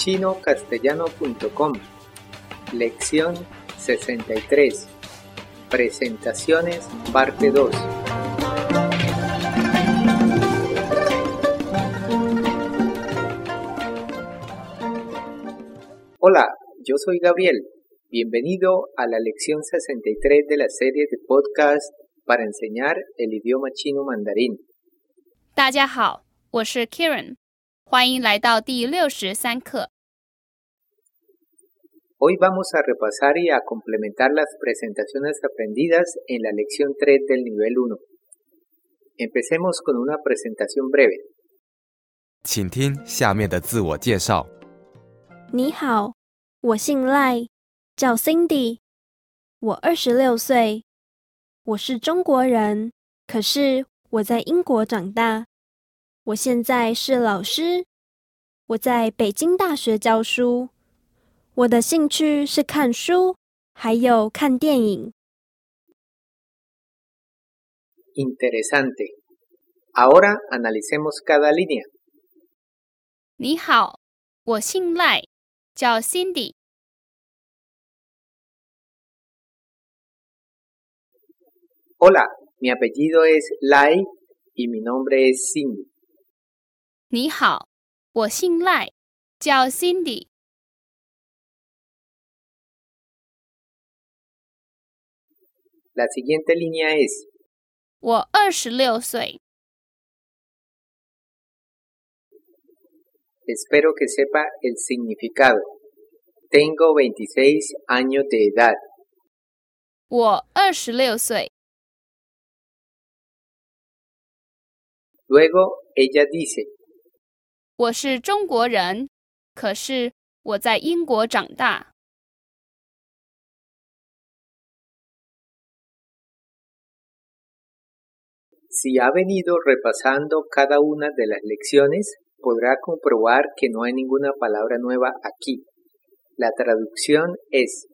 chinocastellano.com Lección 63 Presentaciones Parte 2 Hola, yo soy Gabriel. Bienvenido a la lección 63 de la serie de podcast para enseñar el idioma chino mandarín. 大家好，我是 Karen，欢迎来到第六十三课。 Hoy vamos a repasar y a complementar las presentaciones aprendidas en la lección 3 del nivel 1. Empecemos con una presentación breve. 请听下面的自我介绍。你好，我姓赖，叫 Cindy，我二十六岁，我是中国人，可是我在英国长大。我现在是老师，我在北京大学教书。 我的兴趣是看书，还有看电影。Interesante. Ahora analicemos cada línea. 你好，我姓赖，叫 Cindy。Hola, mi apellido es Lai y mi nombre es Cindy. 你好，我姓赖，叫 Cindy。La siguiente línea es 我二十六岁， Espero que sepa el significado. Tengo 26 años de edad. 我二十六岁。 Luego ella dice, 我是中国人，可是我在英国长大。 si ha venido repasando cada una de las lecciones, podrá comprobar que no hay ninguna palabra nueva aquí. La traducción es,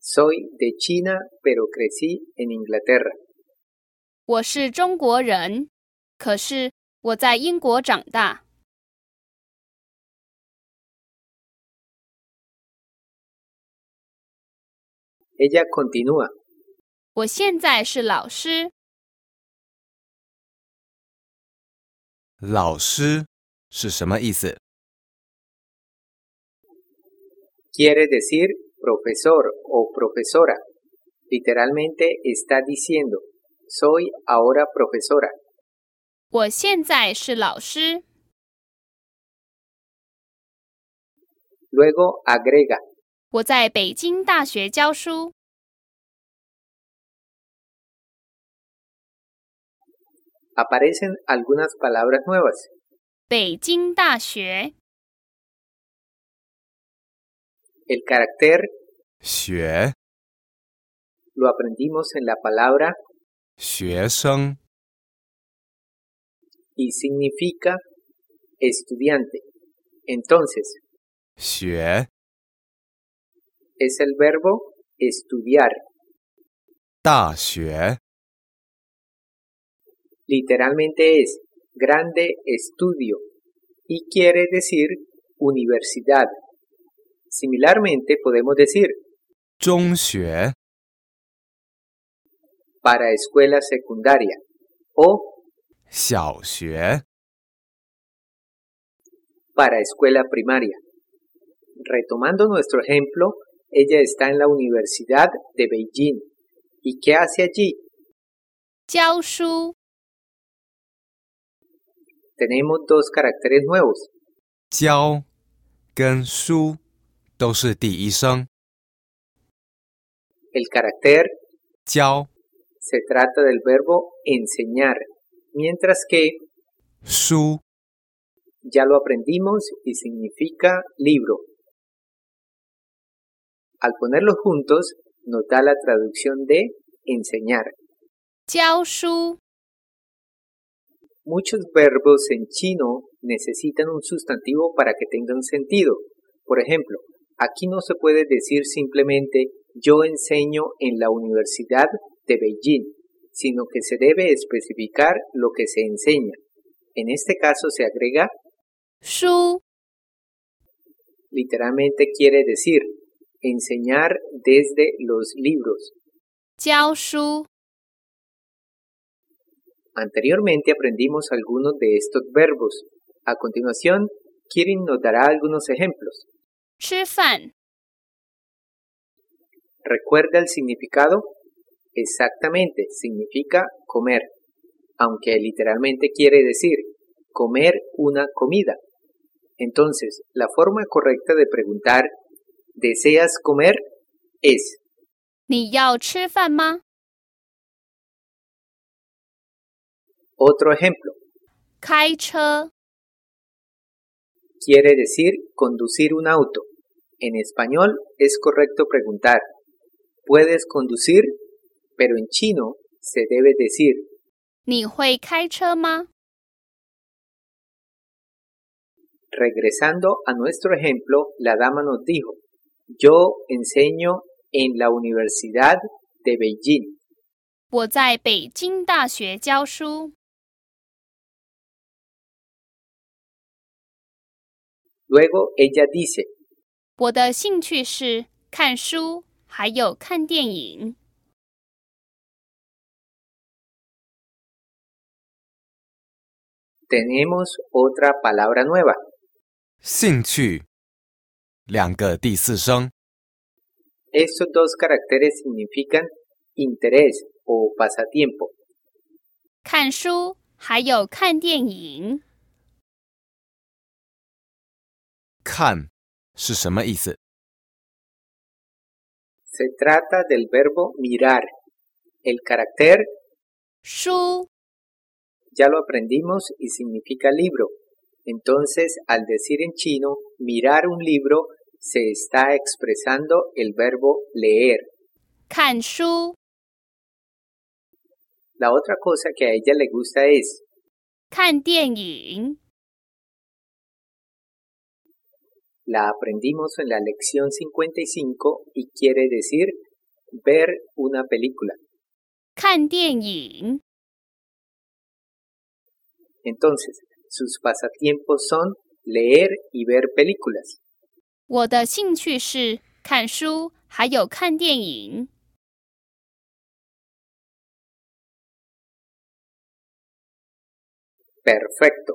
soy de China, pero crecí en Inglaterra. 我是中国人，可是我在英国长大。 Ella continúa, 我现在是老师， 老师是什么意思？quiere decir profesor o profesora. Literalmente está diciendo, soy ahora profesora. 我现在是老师。Luego agrega, 我在北京大学教书。aparecen algunas palabras nuevas. Beijing El carácter xue lo aprendimos en la palabra Xuesheng y significa estudiante. Entonces, xue es el verbo estudiar. Da Literalmente es grande estudio y quiere decir universidad. Similarmente podemos decir 中学 para escuela secundaria o 小学 para escuela primaria. Retomando nuestro ejemplo, ella está en la Universidad de Beijing. ¿Y qué hace allí? 教书。 Tenemos dos caracteres nuevos. 教跟书都是第一声。 El carácter 教 se trata del verbo enseñar, mientras que 书 ya lo aprendimos y significa libro. Al ponerlos juntos, nos da la traducción de enseñar. 教书， Muchos verbos en chino necesitan un sustantivo para que tengan sentido. Por ejemplo, aquí no se puede decir simplemente yo enseño en la Universidad de Beijing, sino que se debe especificar lo que se enseña. En este caso se agrega shu. Literalmente quiere decir enseñar desde los libros. Jiao shu. Anteriormente aprendimos algunos de estos verbos. A continuación, Kirin nos dará algunos ejemplos. 吃饭 ¿Recuerda el significado? Exactamente, significa comer, aunque literalmente quiere decir comer una comida. Entonces, la forma correcta de preguntar ¿deseas comer? es 你要吃饭吗？ otro ejemplo. 开车 Quiere decir conducir un auto. En español es correcto preguntar ¿puedes conducir? Pero en chino se debe decir 你会开车吗？ Regresando a nuestro ejemplo, la dama nos dijo, yo enseño en la Universidad de Beijing. 我在北京大学教书。 Luego ella dice, 我的兴趣是看书，还有看电影。 tenemos otra palabra nueva. 兴趣，两个第四声， Estos dos caracteres significan interés o pasatiempo. 看书，还有看电影。 看是什么意思？ Se trata del verbo mirar. El carácter 书 ya lo aprendimos y significa libro. Entonces, al decir en chino mirar un libro, se está expresando el verbo leer. 看书， La otra cosa que a ella le gusta es 看电影。 la aprendimos en la lección 55 y quiere decir ver una película. 看电影， Entonces, sus pasatiempos son leer y ver películas. 我的兴趣是看书，还有看电影。 Perfecto.